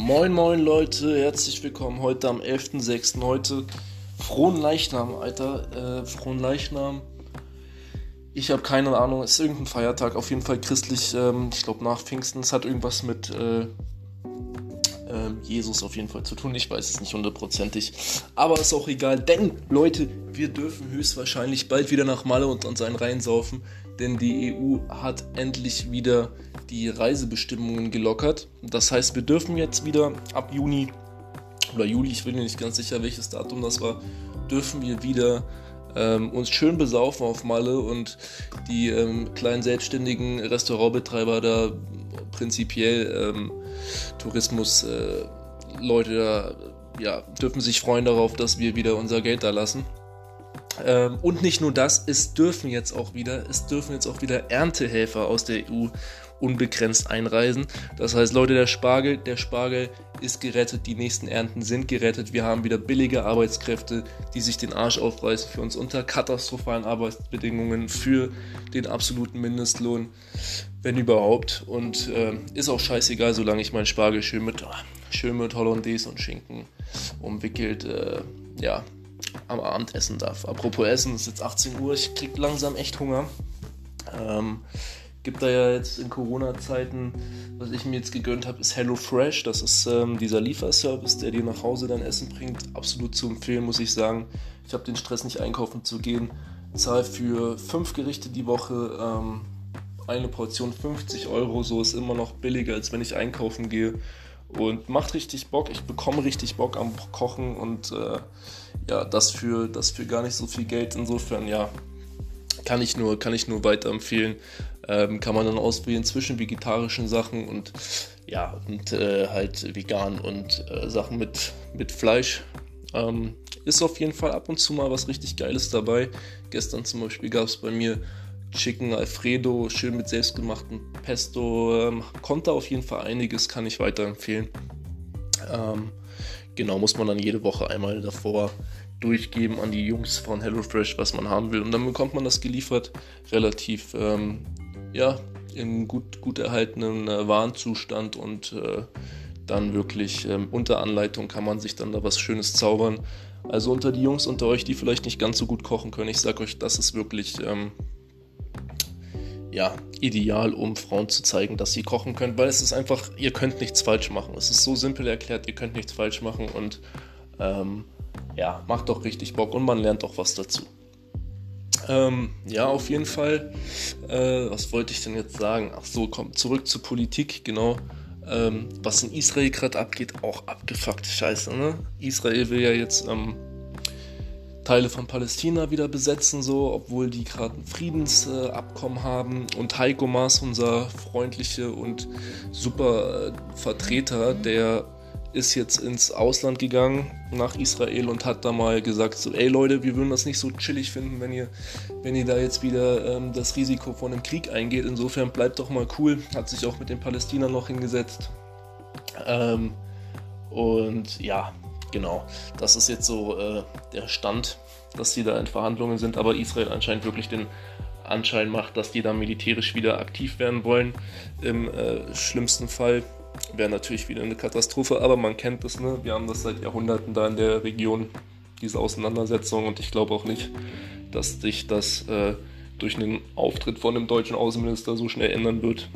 Moin moin Leute, herzlich willkommen heute am 11.06. Heute frohen Leichnam, Alter. Äh, frohen Leichnam. Ich habe keine Ahnung, ist irgendein Feiertag, auf jeden Fall christlich. Ähm, ich glaube nach Pfingsten. Es hat irgendwas mit äh, äh, Jesus auf jeden Fall zu tun. Ich weiß es nicht hundertprozentig. Aber ist auch egal, denn Leute, wir dürfen höchstwahrscheinlich bald wieder nach Malle und uns einen reinsaufen. Denn die EU hat endlich wieder die Reisebestimmungen gelockert. Das heißt, wir dürfen jetzt wieder ab Juni oder Juli, ich bin mir nicht ganz sicher, welches Datum das war, dürfen wir wieder ähm, uns schön besaufen auf Malle und die ähm, kleinen selbstständigen Restaurantbetreiber da prinzipiell ähm, Tourismusleute äh, da ja, dürfen sich freuen darauf, dass wir wieder unser Geld da lassen. Ähm, und nicht nur das, es dürfen jetzt auch wieder, es dürfen jetzt auch wieder Erntehelfer aus der EU unbegrenzt einreisen. Das heißt, Leute, der Spargel, der Spargel ist gerettet, die nächsten Ernten sind gerettet. Wir haben wieder billige Arbeitskräfte, die sich den Arsch aufreißen für uns unter katastrophalen Arbeitsbedingungen, für den absoluten Mindestlohn, wenn überhaupt. Und äh, ist auch scheißegal, solange ich meinen Spargel schön mit, schön mit Hollandaise und Schinken umwickelt, äh, ja, am Abend essen darf. Apropos Essen, es ist jetzt 18 Uhr, ich krieg langsam echt Hunger. Ähm, gibt da ja jetzt in Corona-Zeiten, was ich mir jetzt gegönnt habe, ist HelloFresh. Das ist ähm, dieser Lieferservice, der dir nach Hause dein Essen bringt. Absolut zu empfehlen, muss ich sagen. Ich habe den Stress nicht einkaufen zu gehen. Zahl für fünf Gerichte die Woche ähm, eine Portion 50 Euro. So ist immer noch billiger, als wenn ich einkaufen gehe. Und macht richtig Bock. Ich bekomme richtig Bock am Kochen und äh, ja, das für, das für gar nicht so viel Geld. Insofern, ja, kann ich nur, kann ich nur weiterempfehlen. Ähm, kann man dann auswählen zwischen vegetarischen Sachen und ja, und äh, halt vegan und äh, Sachen mit, mit Fleisch. Ähm, ist auf jeden Fall ab und zu mal was richtig Geiles dabei. Gestern zum Beispiel gab es bei mir Chicken Alfredo, schön mit selbstgemachtem Pesto. Ähm, konnte auf jeden Fall einiges, kann ich weiterempfehlen. Ähm, genau, muss man dann jede Woche einmal davor durchgeben an die Jungs von HelloFresh, was man haben will. Und dann bekommt man das geliefert relativ, ähm, ja, in gut, gut erhaltenen äh, Warenzustand und äh, dann wirklich ähm, unter Anleitung kann man sich dann da was Schönes zaubern. Also unter die Jungs unter euch, die vielleicht nicht ganz so gut kochen können, ich sage euch, das ist wirklich ähm, ja, ideal, um Frauen zu zeigen, dass sie kochen können, weil es ist einfach, ihr könnt nichts falsch machen. Es ist so simpel erklärt, ihr könnt nichts falsch machen und ähm, ja, macht doch richtig Bock und man lernt auch was dazu. Ähm, ja, auf jeden Fall. Äh, was wollte ich denn jetzt sagen? Ach so, komm, zurück zur Politik, genau. Ähm, was in Israel gerade abgeht, auch abgefuckte Scheiße, ne? Israel will ja jetzt ähm, Teile von Palästina wieder besetzen, so, obwohl die gerade ein Friedensabkommen äh, haben. Und Heiko Maas, unser freundlicher und super äh, Vertreter, der ist jetzt ins Ausland gegangen, nach Israel und hat da mal gesagt, so, ey Leute, wir würden das nicht so chillig finden, wenn ihr, wenn ihr da jetzt wieder ähm, das Risiko von einem Krieg eingeht. Insofern bleibt doch mal cool. Hat sich auch mit den Palästinern noch hingesetzt. Ähm, und ja, genau, das ist jetzt so äh, der Stand, dass die da in Verhandlungen sind, aber Israel anscheinend wirklich den Anschein macht, dass die da militärisch wieder aktiv werden wollen. Im äh, schlimmsten Fall wäre natürlich wieder eine Katastrophe, aber man kennt es, ne? Wir haben das seit Jahrhunderten da in der Region, diese Auseinandersetzung, und ich glaube auch nicht, dass sich das äh, durch einen Auftritt von dem deutschen Außenminister so schnell ändern wird.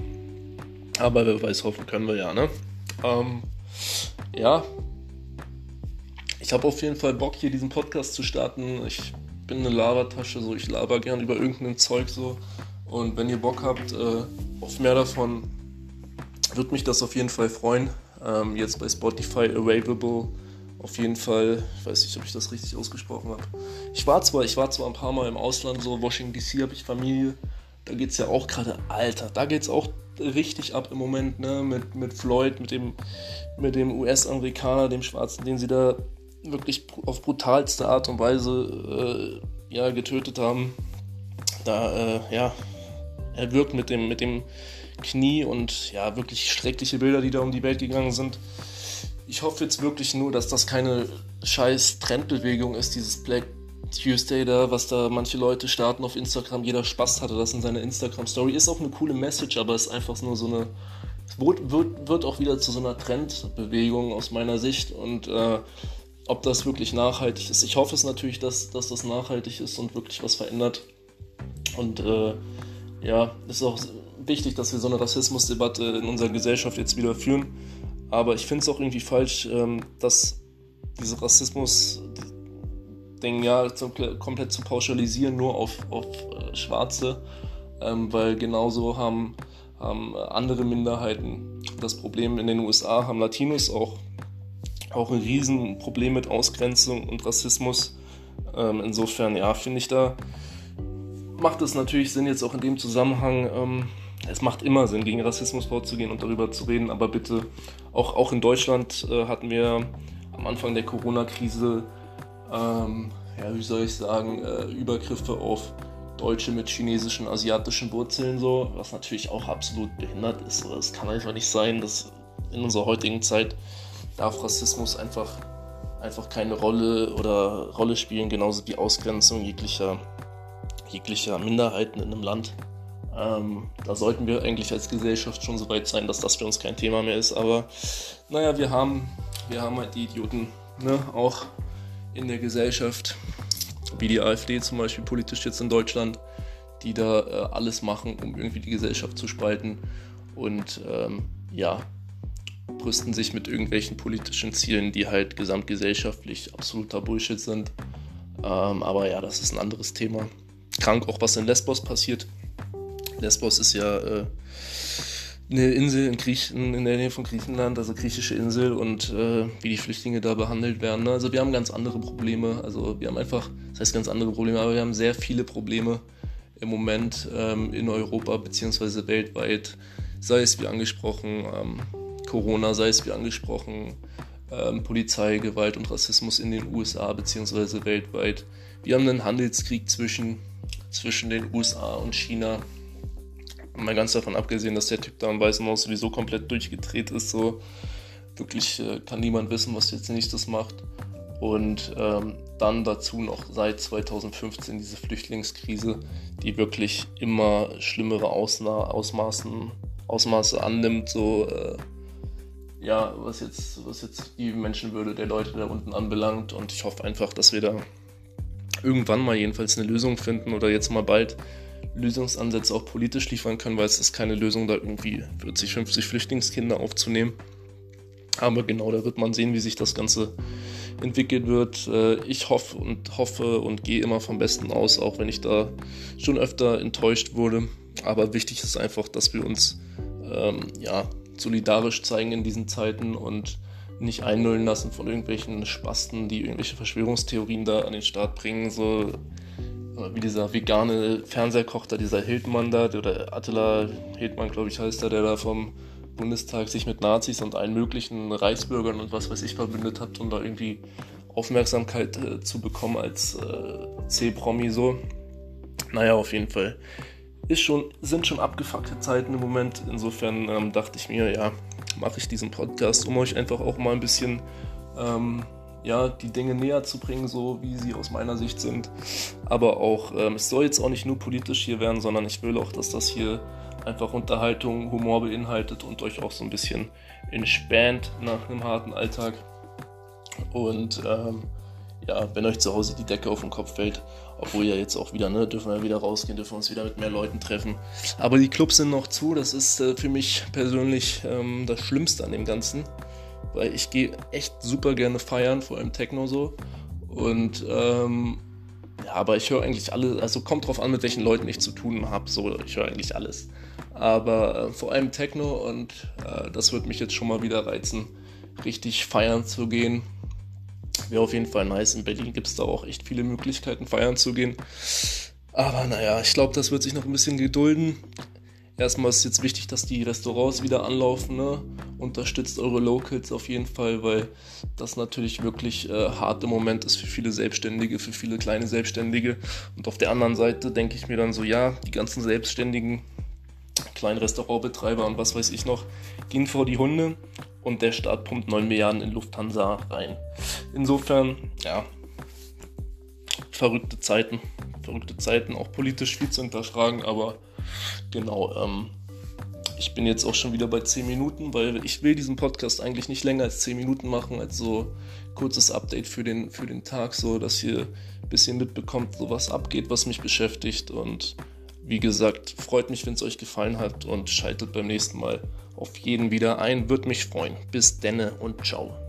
Aber wer weiß, hoffen können wir ja, ne? Ähm, ja. Ich habe auf jeden Fall Bock, hier diesen Podcast zu starten. Ich bin eine Labertasche, so ich laber gern über irgendein Zeug so. Und wenn ihr Bock habt äh, auf mehr davon, würde mich das auf jeden Fall freuen. Ähm, jetzt bei Spotify available. Auf jeden Fall, ich weiß nicht, ob ich das richtig ausgesprochen habe. Ich war zwar, ich war zwar ein paar Mal im Ausland, so Washington DC habe ich Familie. Da geht es ja auch gerade, Alter, da geht es auch richtig ab im Moment, ne? Mit, mit Floyd, mit dem, mit dem US-Amerikaner, dem Schwarzen, den sie da wirklich auf brutalste Art und Weise äh, ja, getötet haben. Da, äh, ja, er wirkt mit dem, mit dem Knie und ja, wirklich schreckliche Bilder, die da um die Welt gegangen sind. Ich hoffe jetzt wirklich nur, dass das keine scheiß Trendbewegung ist, dieses Black Tuesday da, was da manche Leute starten auf Instagram. Jeder Spaß hatte das in seiner Instagram-Story. Ist auch eine coole Message, aber ist einfach nur so eine wird, wird, wird auch wieder zu so einer Trendbewegung aus meiner Sicht und äh, ob das wirklich nachhaltig ist. Ich hoffe es natürlich, dass, dass das nachhaltig ist und wirklich was verändert. Und äh, ja, es ist auch wichtig, dass wir so eine Rassismusdebatte in unserer Gesellschaft jetzt wieder führen. Aber ich finde es auch irgendwie falsch, ähm, dass diese Rassismus-Ding ja komplett zu pauschalisieren, nur auf, auf äh, Schwarze. Ähm, weil genauso haben, haben andere Minderheiten das Problem. In den USA haben Latinos auch auch ein Riesenproblem mit Ausgrenzung und Rassismus. Ähm, insofern, ja, finde ich da, macht es natürlich Sinn, jetzt auch in dem Zusammenhang, ähm, es macht immer Sinn, gegen Rassismus vorzugehen und darüber zu reden, aber bitte, auch, auch in Deutschland äh, hatten wir am Anfang der Corona-Krise, ähm, ja, wie soll ich sagen, äh, Übergriffe auf Deutsche mit chinesischen, asiatischen Wurzeln, so, was natürlich auch absolut behindert ist. Es kann einfach nicht sein, dass in unserer heutigen Zeit darf Rassismus einfach, einfach keine Rolle oder Rolle spielen, genauso wie Ausgrenzung jeglicher, jeglicher Minderheiten in einem Land. Ähm, da sollten wir eigentlich als Gesellschaft schon so weit sein, dass das für uns kein Thema mehr ist. Aber naja, wir haben, wir haben halt die Idioten ne, auch in der Gesellschaft, wie die AfD zum Beispiel politisch jetzt in Deutschland, die da äh, alles machen, um irgendwie die Gesellschaft zu spalten. Und ähm, ja, brüsten sich mit irgendwelchen politischen Zielen, die halt gesamtgesellschaftlich absoluter Bullshit sind. Ähm, aber ja, das ist ein anderes Thema. Krank auch, was in Lesbos passiert. Lesbos ist ja äh, eine Insel in, Griechen, in der Nähe von Griechenland, also griechische Insel und äh, wie die Flüchtlinge da behandelt werden. Ne? Also wir haben ganz andere Probleme. Also wir haben einfach, das heißt ganz andere Probleme, aber wir haben sehr viele Probleme im Moment ähm, in Europa bzw. weltweit. Sei es wie angesprochen, ähm, Corona, sei es wie angesprochen, ähm, Polizei, Gewalt und Rassismus in den USA bzw. weltweit. Wir haben einen Handelskrieg zwischen, zwischen den USA und China. Mal ganz davon abgesehen, dass der Typ da im Weißen Haus sowieso komplett durchgedreht ist. So wirklich äh, kann niemand wissen, was jetzt nächstes macht. Und ähm, dann dazu noch seit 2015 diese Flüchtlingskrise, die wirklich immer schlimmere Ausna Ausmaßen, Ausmaße annimmt. So äh, ja, was jetzt, was jetzt die Menschenwürde der Leute da unten anbelangt. Und ich hoffe einfach, dass wir da irgendwann mal jedenfalls eine Lösung finden oder jetzt mal bald Lösungsansätze auch politisch liefern können, weil es ist keine Lösung, da irgendwie 40, 50 Flüchtlingskinder aufzunehmen. Aber genau, da wird man sehen, wie sich das Ganze entwickelt wird. Äh, ich hoffe und hoffe und gehe immer vom Besten aus, auch wenn ich da schon öfter enttäuscht wurde. Aber wichtig ist einfach, dass wir uns ähm, ja, solidarisch zeigen in diesen Zeiten und nicht einnullen lassen von irgendwelchen Spasten, die irgendwelche Verschwörungstheorien da an den Start bringen, so wie dieser vegane Fernsehkoch da, dieser Hildmann da, oder Attila Hildmann, glaube ich, heißt er, der da vom Bundestag sich mit Nazis und allen möglichen Reichsbürgern und was weiß ich verbündet hat, um da irgendwie Aufmerksamkeit äh, zu bekommen als äh, C-Promi so. Naja, auf jeden Fall ist schon, sind schon abgefuckte Zeiten im Moment. Insofern ähm, dachte ich mir, ja, mache ich diesen Podcast, um euch einfach auch mal ein bisschen ähm, ja, die Dinge näher zu bringen, so wie sie aus meiner Sicht sind. Aber auch, ähm, es soll jetzt auch nicht nur politisch hier werden, sondern ich will auch, dass das hier einfach Unterhaltung, Humor beinhaltet und euch auch so ein bisschen entspannt nach einem harten Alltag. Und ähm, ja, wenn euch zu Hause die Decke auf den Kopf fällt, obwohl ja jetzt auch wieder, ne, dürfen wir wieder rausgehen, dürfen uns wieder mit mehr Leuten treffen. Aber die Clubs sind noch zu, das ist äh, für mich persönlich ähm, das Schlimmste an dem Ganzen. Weil ich gehe echt super gerne feiern, vor allem Techno so. Und ähm, ja, aber ich höre eigentlich alles, also kommt drauf an, mit welchen Leuten ich zu tun habe. So, ich höre eigentlich alles. Aber äh, vor allem Techno und äh, das wird mich jetzt schon mal wieder reizen, richtig feiern zu gehen Wäre auf jeden Fall nice. In Berlin gibt es da auch echt viele Möglichkeiten, feiern zu gehen. Aber naja, ich glaube, das wird sich noch ein bisschen gedulden. Erstmal ist jetzt wichtig, dass die Restaurants wieder anlaufen. Ne? Unterstützt eure Locals auf jeden Fall, weil das natürlich wirklich äh, hart im Moment ist für viele Selbstständige, für viele kleine Selbstständige. Und auf der anderen Seite denke ich mir dann so, ja, die ganzen Selbstständigen, kleinen Restaurantbetreiber und was weiß ich noch, gehen vor die Hunde und der Staat pumpt 9 Milliarden in Lufthansa rein. Insofern, ja, verrückte Zeiten. Verrückte Zeiten, auch politisch viel zu hinterfragen, aber genau, ähm, ich bin jetzt auch schon wieder bei 10 Minuten, weil ich will diesen Podcast eigentlich nicht länger als 10 Minuten machen, als so kurzes Update für den, für den Tag, so dass ihr ein bisschen mitbekommt, so was abgeht, was mich beschäftigt. Und wie gesagt, freut mich, wenn es euch gefallen hat und schaltet beim nächsten Mal auf jeden wieder ein. Würde mich freuen. Bis denne und ciao.